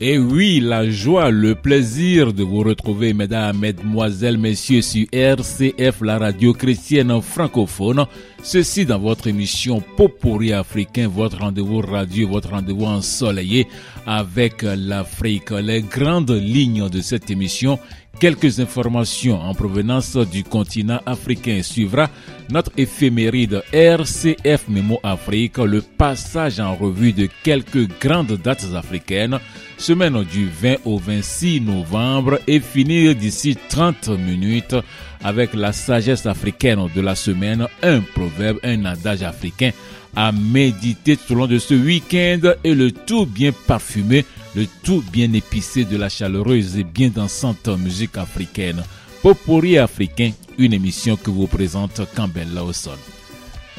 Et oui, la joie, le plaisir de vous retrouver, mesdames, mesdemoiselles, messieurs, sur RCF, la radio chrétienne francophone. Ceci dans votre émission Popori africain, votre rendez-vous radio, votre rendez-vous ensoleillé avec l'Afrique. Les grandes lignes de cette émission Quelques informations en provenance du continent africain suivra notre éphéméride RCF Memo Afrique, le passage en revue de quelques grandes dates africaines, semaine du 20 au 26 novembre et finir d'ici 30 minutes avec la sagesse africaine de la semaine, un proverbe, un adage africain à méditer tout au long de ce week-end et le tout bien parfumé le tout bien épicé de la chaleureuse et bien dansante musique africaine. Popori africain, une émission que vous présente Campbell Lawson.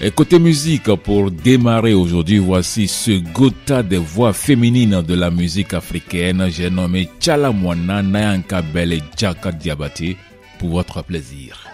Et côté musique, pour démarrer aujourd'hui, voici ce gota des voix féminines de la musique africaine. J'ai nommé Chalamwana Nayanka et Jaka Diabate pour votre plaisir.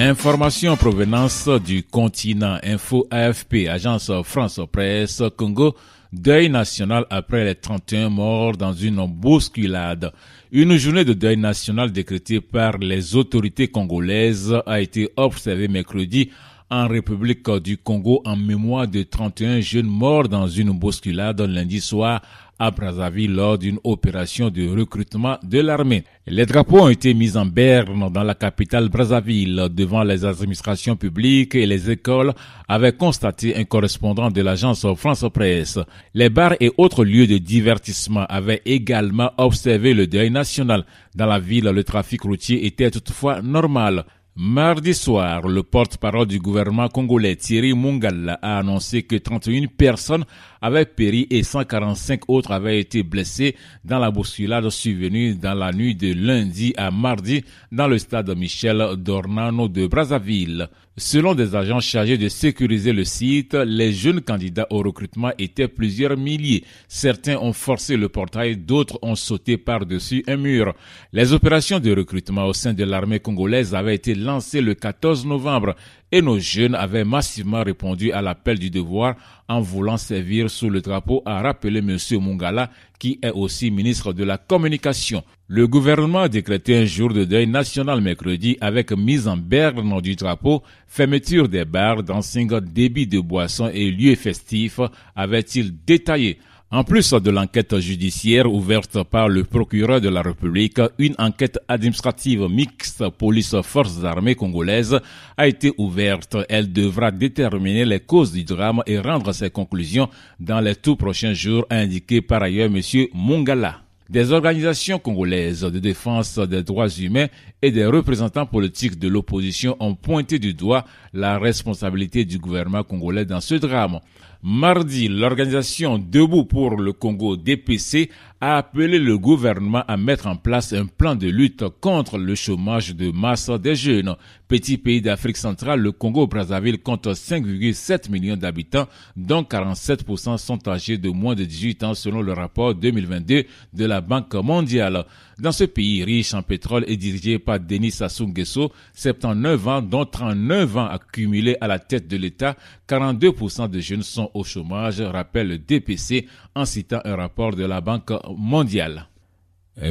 Information en provenance du continent Info AFP, agence France Presse Congo, deuil national après les 31 morts dans une bousculade. Une journée de deuil national décrétée par les autorités congolaises a été observée mercredi en République du Congo en mémoire de 31 jeunes morts dans une bousculade lundi soir à Brazzaville lors d'une opération de recrutement de l'armée. Les drapeaux ont été mis en berne dans la capitale Brazzaville devant les administrations publiques et les écoles avaient constaté un correspondant de l'agence France Presse. Les bars et autres lieux de divertissement avaient également observé le deuil national. Dans la ville, le trafic routier était toutefois normal. Mardi soir, le porte-parole du gouvernement congolais Thierry Mungala a annoncé que 31 personnes avaient péri et 145 autres avaient été blessées dans la bousculade survenue dans la nuit de lundi à mardi dans le stade Michel Dornano de Brazzaville. Selon des agents chargés de sécuriser le site, les jeunes candidats au recrutement étaient plusieurs milliers. Certains ont forcé le portail, d'autres ont sauté par-dessus un mur. Les opérations de recrutement au sein de l'armée congolaise avaient été lancées le 14 novembre et nos jeunes avaient massivement répondu à l'appel du devoir en voulant servir sous le drapeau, a rappelé M. Mungala, qui est aussi ministre de la Communication. Le gouvernement a décrété un jour de deuil national mercredi avec mise en berne du drapeau, fermeture des bars, dancing, débit de boissons et lieux festifs, avait-il détaillé. En plus de l'enquête judiciaire ouverte par le procureur de la République, une enquête administrative mixte police-forces armées congolaises a été ouverte. Elle devra déterminer les causes du drame et rendre ses conclusions dans les tout prochains jours, a indiqué par ailleurs M. Mungala. Des organisations congolaises de défense des droits humains et des représentants politiques de l'opposition ont pointé du doigt la responsabilité du gouvernement congolais dans ce drame. Mardi, l'organisation Debout pour le Congo DPC a appelé le gouvernement à mettre en place un plan de lutte contre le chômage de masse des jeunes. Petit pays d'Afrique centrale, le Congo-Brazzaville compte 5,7 millions d'habitants, dont 47% sont âgés de moins de 18 ans selon le rapport 2022 de la Banque mondiale. Dans ce pays riche en pétrole et dirigé par Denis Sassou Nguesso, 79 ans, dont 39 ans accumulés à la tête de l'État, 42% de jeunes sont au chômage, rappelle le DPC en citant un rapport de la Banque mondiale.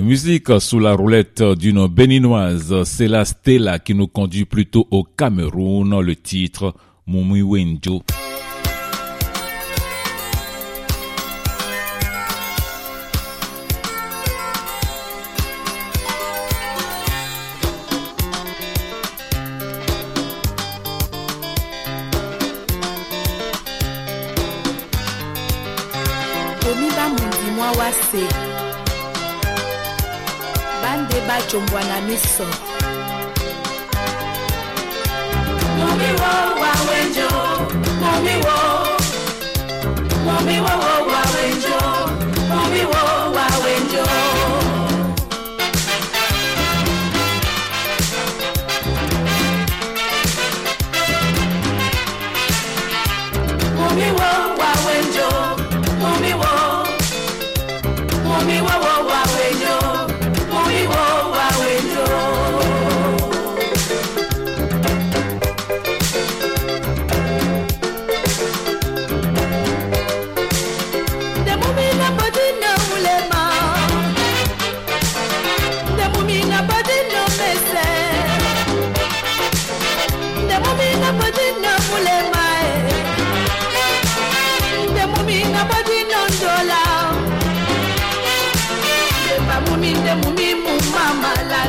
musique sous la roulette d'une béninoise, c'est la Stella qui nous conduit plutôt au Cameroun, le titre Mumi miso bande bajombwa na miso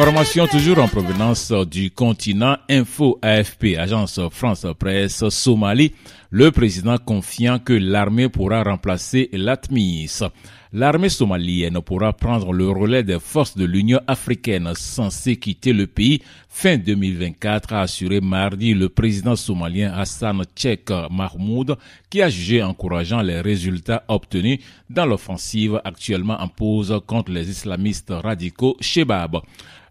Information toujours en provenance du continent Info AFP, agence France Presse Somalie, le président confiant que l'armée pourra remplacer l'ATMIS. L'armée somalienne pourra prendre le relais des forces de l'Union africaine censées quitter le pays fin 2024, a assuré mardi le président somalien Hassan Cheikh Mahmoud, qui a jugé encourageant les résultats obtenus dans l'offensive actuellement en pause contre les islamistes radicaux Shebab.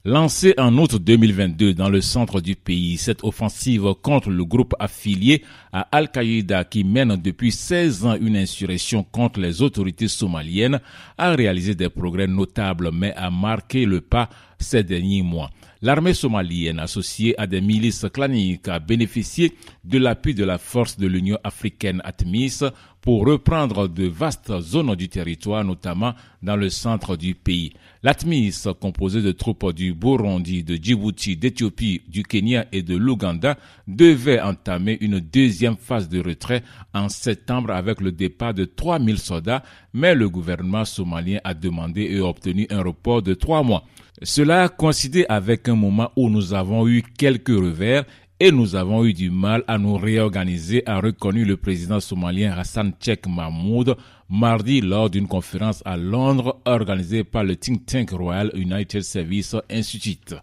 Lancée en août 2022 dans le centre du pays, cette offensive contre le groupe affilié à Al-Qaïda qui mène depuis 16 ans une insurrection contre les autorités somaliennes a réalisé des progrès notables mais a marqué le pas ces derniers mois. L'armée somalienne, associée à des milices claniques, a bénéficié de l'appui de la force de l'Union africaine ATMIS pour reprendre de vastes zones du territoire, notamment dans le centre du pays. L'ATMIS, composée de troupes du Burundi, de Djibouti, d'Éthiopie, du Kenya et de l'Ouganda, devait entamer une deuxième phase de retrait en septembre avec le départ de 3000 soldats, mais le gouvernement somalien a demandé et obtenu un report de trois mois. Cela a coïncidé avec un moment où nous avons eu quelques revers et nous avons eu du mal à nous réorganiser, a reconnu le président somalien Hassan Cheikh Mahmoud mardi lors d'une conférence à Londres organisée par le think tank Royal United Service Institute.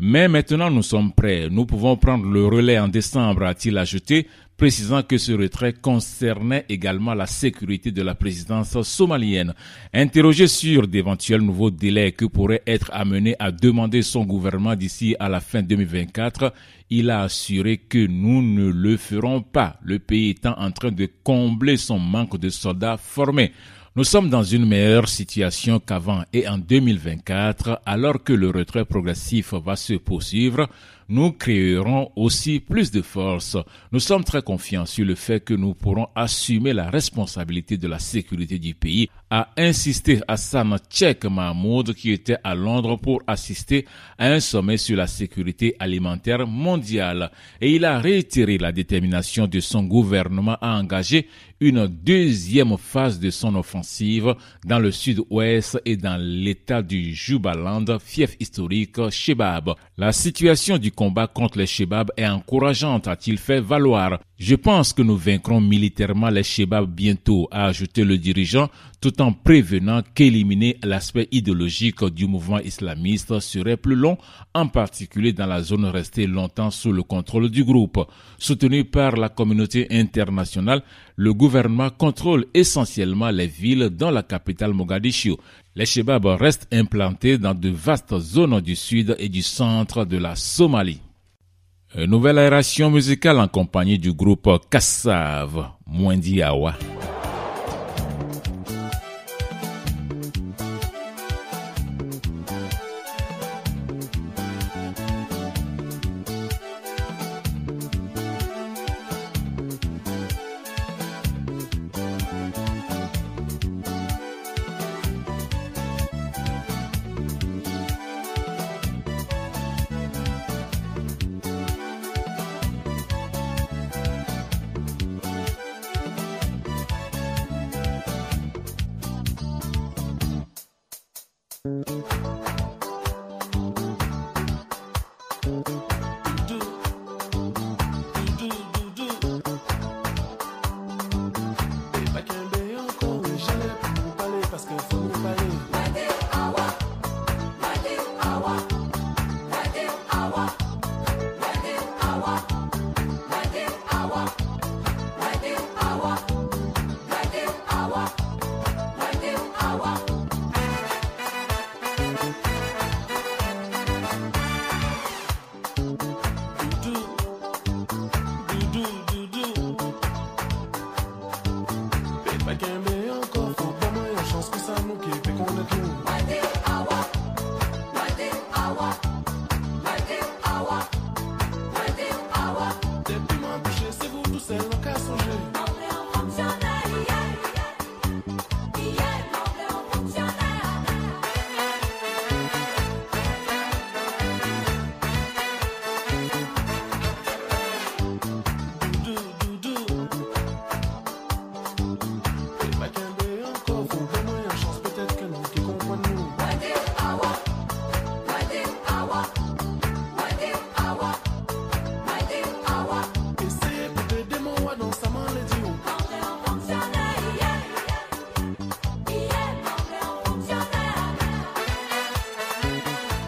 Mais maintenant nous sommes prêts, nous pouvons prendre le relais en décembre, a-t-il ajouté, précisant que ce retrait concernait également la sécurité de la présidence somalienne. Interrogé sur d'éventuels nouveaux délais que pourrait être amené à demander son gouvernement d'ici à la fin 2024, il a assuré que nous ne le ferons pas, le pays étant en train de combler son manque de soldats formés. Nous sommes dans une meilleure situation qu'avant et en 2024, alors que le retrait progressif va se poursuivre, nous créerons aussi plus de force. Nous sommes très confiants sur le fait que nous pourrons assumer la responsabilité de la sécurité du pays, a insisté Hassan Tchèque Mahmoud qui était à Londres pour assister à un sommet sur la sécurité alimentaire mondiale. Et il a réitéré la détermination de son gouvernement à engager une deuxième phase de son offensive dans le sud-ouest et dans l'état du Jubaland, fief historique Shebab. La situation du combat contre les Shebab est encourageante, a-t-il fait valoir. Je pense que nous vaincrons militairement les Shebab bientôt, a ajouté le dirigeant, tout en prévenant qu'éliminer l'aspect idéologique du mouvement islamiste serait plus long, en particulier dans la zone restée longtemps sous le contrôle du groupe. Soutenu par la communauté internationale, le gouvernement contrôle essentiellement les villes dans la capitale Mogadiscio. Les Shebab restent implantés dans de vastes zones du sud et du centre de la Somalie. Une nouvelle aération musicale en compagnie du groupe Kassav, Mwendiawa.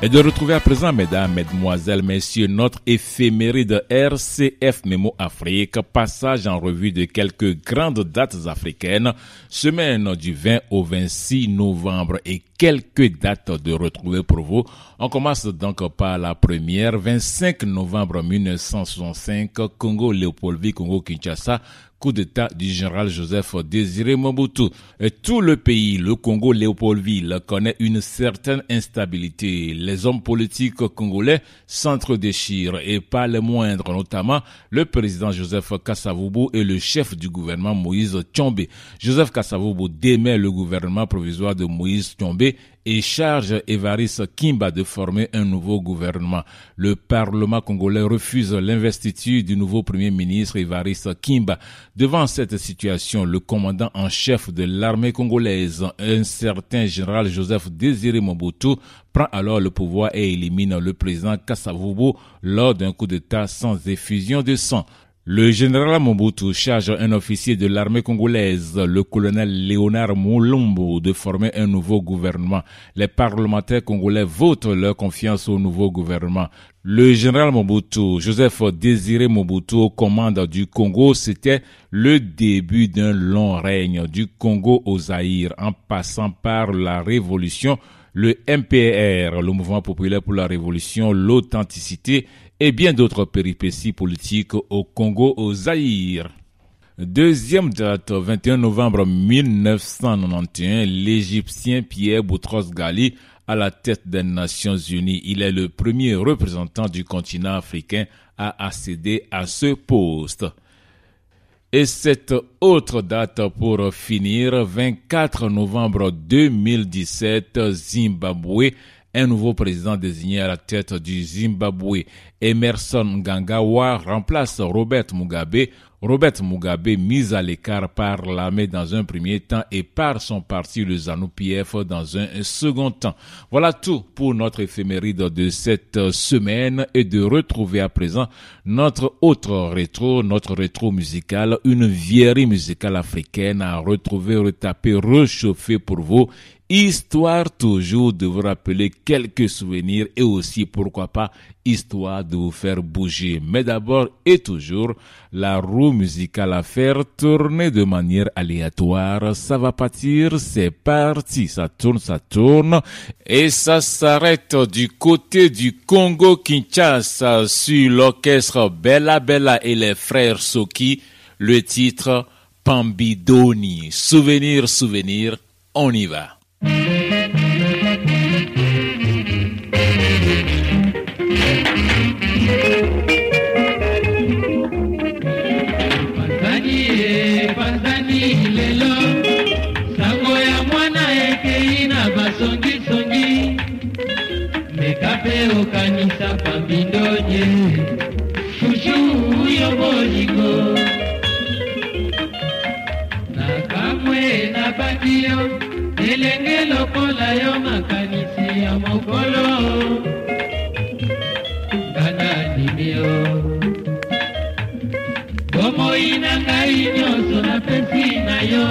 Et de retrouver à présent, mesdames, mesdemoiselles, messieurs, notre éphéméride RCF Memo Afrique, passage en revue de quelques grandes dates africaines, semaine du 20 au 26 novembre et quelques dates de retrouver pour vous. On commence donc par la première, 25 novembre 1965, Congo Léopoldville, Congo Kinshasa, coup d'État du général Joseph Désiré Mobutu. Et tout le pays, le Congo Léopoldville, connaît une certaine instabilité. Les hommes politiques congolais s'entre-déchirent et pas les moindres, notamment le président Joseph Kassavubu et le chef du gouvernement Moïse Tchombe. Joseph Kassavubu démet le gouvernement provisoire de Moïse Tchombe et charge Evaris Kimba de former un nouveau gouvernement. Le Parlement congolais refuse l'investiture du nouveau premier ministre Evaris Kimba. Devant cette situation, le commandant en chef de l'armée congolaise, un certain général Joseph Désiré Mobutu, prend alors le pouvoir et élimine le président Kassavubu lors d'un coup d'État sans effusion de sang. Le général Mobutu charge un officier de l'armée congolaise, le colonel Léonard Moulumbo, de former un nouveau gouvernement. Les parlementaires congolais votent leur confiance au nouveau gouvernement. Le général Mobutu, Joseph Désiré Mobutu, commande du Congo, c'était le début d'un long règne du Congo au Zaïre, en passant par la révolution, le MPR, le mouvement populaire pour la révolution, l'authenticité et bien d'autres péripéties politiques au Congo, au Zaïre. Deuxième date, 21 novembre 1991, l'Égyptien Pierre Boutros Ghali à la tête des Nations Unies. Il est le premier représentant du continent africain à accéder à ce poste. Et cette autre date pour finir, 24 novembre 2017, Zimbabwe un nouveau président désigné à la tête du Zimbabwe, Emerson Gangawa, remplace Robert Mugabe. Robert Mugabe mis à l'écart par l'armée dans un premier temps et par son parti le ZANU-PF dans un second temps. Voilà tout pour notre éphéméride de cette semaine et de retrouver à présent notre autre rétro, notre rétro musical, une vieillerie musicale africaine à retrouver, retaper, rechauffer pour vous histoire toujours de vous rappeler quelques souvenirs et aussi, pourquoi pas, histoire de vous faire bouger. Mais d'abord et toujours, la roue musicale à faire tourner de manière aléatoire. Ça va partir, c'est parti. Ça tourne, ça tourne. Et ça s'arrête du côté du Congo Kinshasa sur l'orchestre Bella Bella et les frères Soki. Le titre Pambidoni. Souvenir, souvenir, on y va. Mm-hmm. Elenge lokola yo makanisi ya mokolo. Ngana ndimi yo? Bomoi na ngai nyonso napesi na yo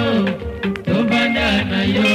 tobanda na yo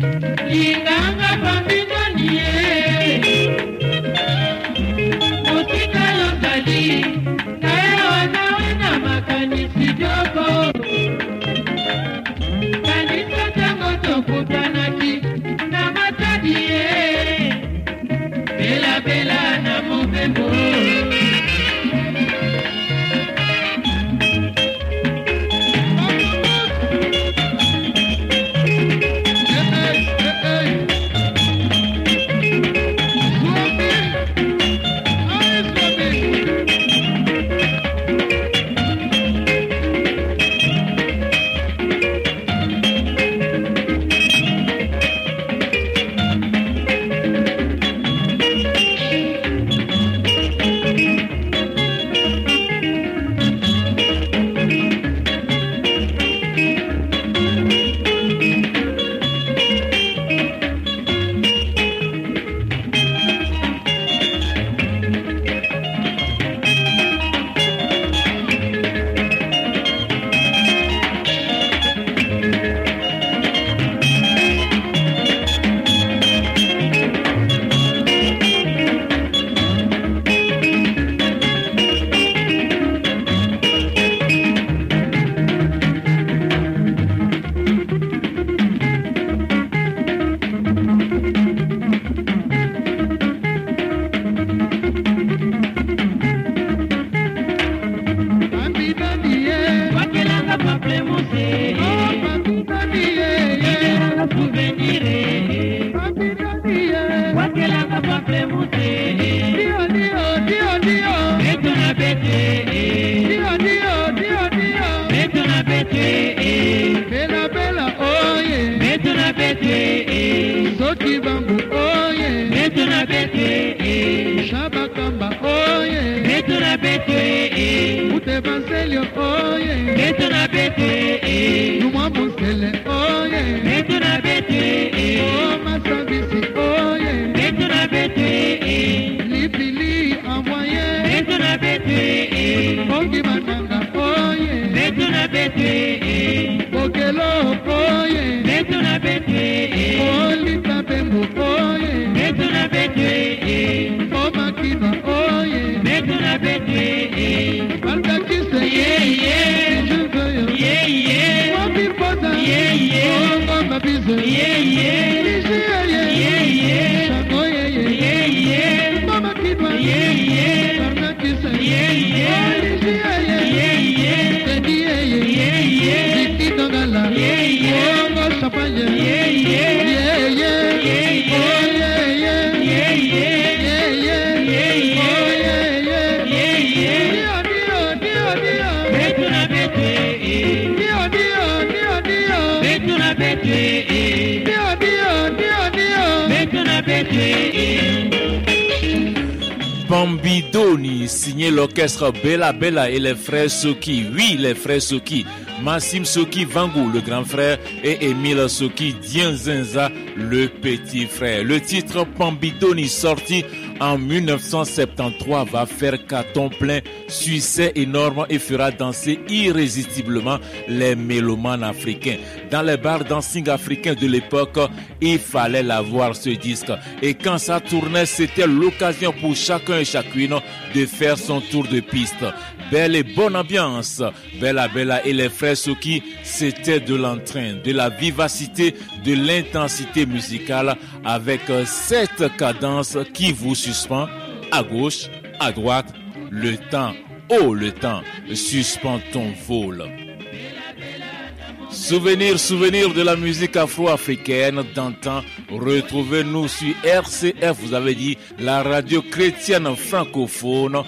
Linda kibambu oye. Betu na betu e shabakamba oye. Betu na betu e utevanselio oye. Betu na betu e numwambusele oye. Betu na betu e o masabisi oye. Betu na betu e lipili amwaye. Betu na betu e bongi mananga oye. Betu na betu e bokelo oye. Betu na bete, e olita oye betu na betue o makina oye betu na betue balkakise Yeah, yeah. juveyo yeah yeah wapipoza Yeah, yeah. ongoma bizo yeah yeah Nijiyeye. Yeah, yeah. Shango yeye. yeah yeah Mama kidwa. Yeah, yeah. Barnakise. Yeah, yeah. Bambidoni, signé l'orchestre Bella Bella et les frères Soki. Oui, les frères Soki. Massim Soki Vangou, le grand frère, et Emile Soki Dienzenza, le petit frère. Le titre Bambidoni, sorti en 1973, va faire carton plein, succès énorme et fera danser irrésistiblement les mélomanes africains. Dans les bars dancing africains de l'époque, il fallait l'avoir ce disque. Et quand ça tournait, c'était l'occasion pour chacun et chacune de faire son tour de piste. Belle et bonne ambiance. Bella Bella et les frères Soki, c'était de l'entrain, de la vivacité, de l'intensité musicale avec cette cadence qui vous suspend à gauche, à droite, le temps, oh le temps, suspend ton vol. Souvenir, souvenir de la musique afro-africaine d'antan. Retrouvez-nous sur RCF, vous avez dit, la radio chrétienne francophone,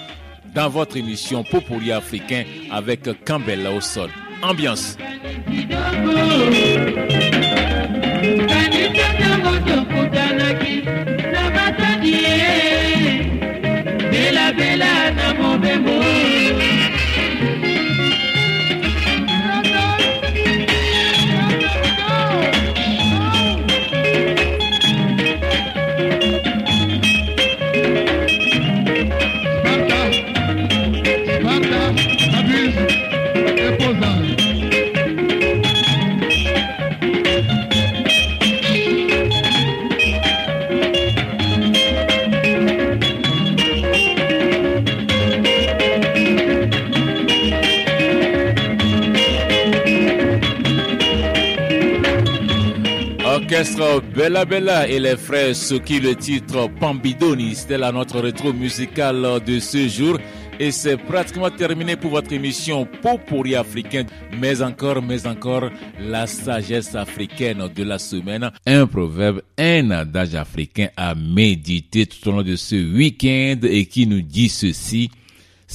dans votre émission Popoli africain avec Campbell au sol. Ambiance. Na mobembo Orchestre Bella Bella et les frères Soki, le titre Pambidoni, c'était là notre rétro musical de ce jour. Et c'est pratiquement terminé pour votre émission Popori africain. Mais encore, mais encore, la sagesse africaine de la semaine. Un proverbe, un adage africain à méditer tout au long de ce week-end et qui nous dit ceci.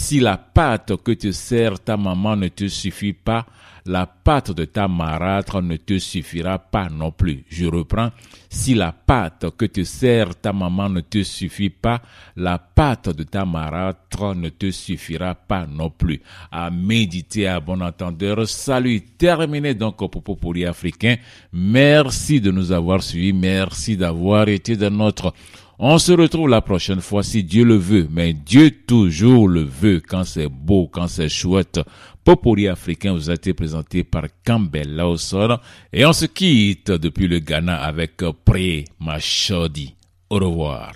Si la pâte que te sert ta maman ne te suffit pas, la pâte de ta marâtre ne te suffira pas non plus. Je reprends. Si la pâte que te sert ta maman ne te suffit pas, la pâte de ta marâtre ne te suffira pas non plus. À méditer à bon entendeur. Salut. Terminé donc pour Popoli africain. Merci de nous avoir suivis. Merci d'avoir été de notre on se retrouve la prochaine fois si Dieu le veut, mais Dieu toujours le veut quand c'est beau, quand c'est chouette. Popori africain vous a été présenté par Campbell Lawson et on se quitte depuis le Ghana avec Pré Machodi. Au revoir.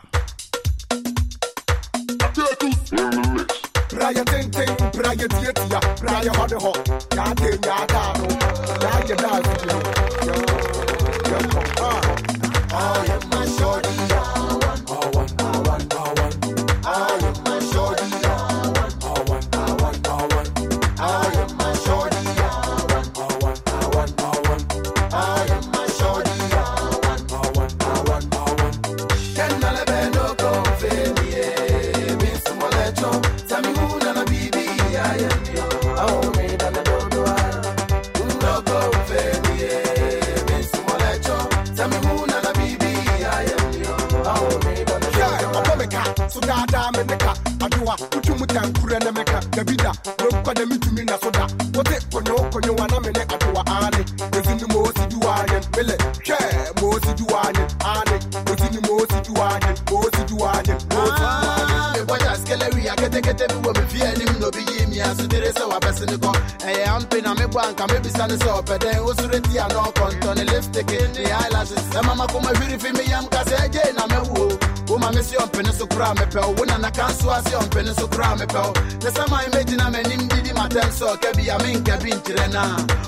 fɛdɛn o sure ti yan nɔ kɔntɔn ni lipstick ni eyelashes. Ɛ mama ko ma hwiri fi mi yam ka sɛ na me wo wo ma me si ɔmpene so kora me pɛw wo na kan so ase ɔmpene so kora me pɛw ne sɛ ma mɛgyina m'anim didi matɛm sɛ ɔka bi a menka bi nkyerɛ na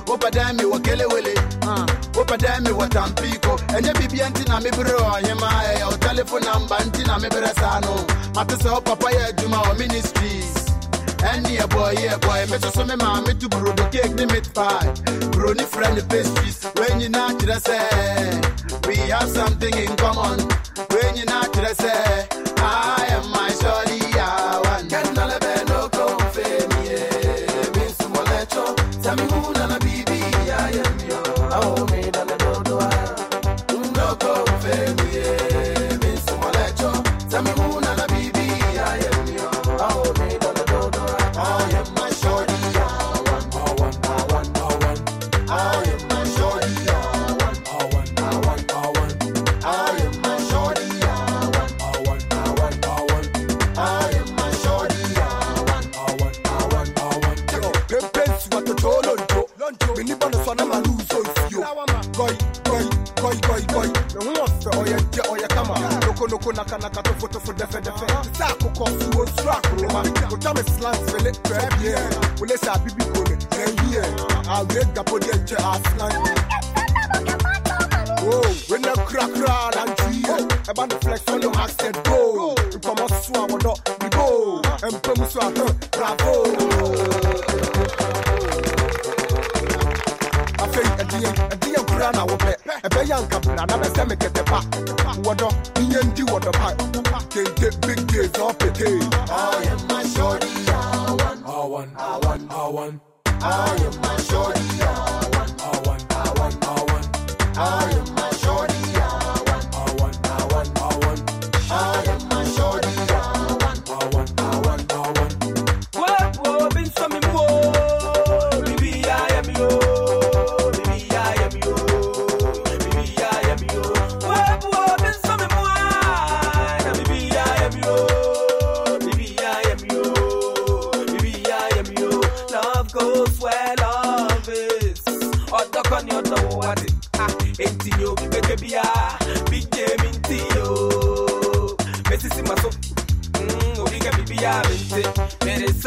wo pɛdɛn me wɔ kelewele wo pɛdɛn me wɔ tampiiko ɛnyɛ biribia nti na meberɛ ɔhema ɛyɛ wo telephone namba nti na meberɛ saa no mate sɛ wo papa yɛ adwuma wɔ ministries. And yeah, boy, yeah, boy. Me so to some mammy to brew the cake, the meat pie. Brony friend, the pastries. When you not dressed, say, we have something in common. When you not dressed, say, I am This a BB Kone, then here, I'll break the podium I am my shorty. I want, I want, I want, I want. I am my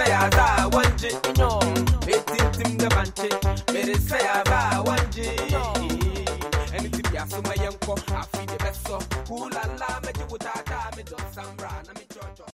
yeah.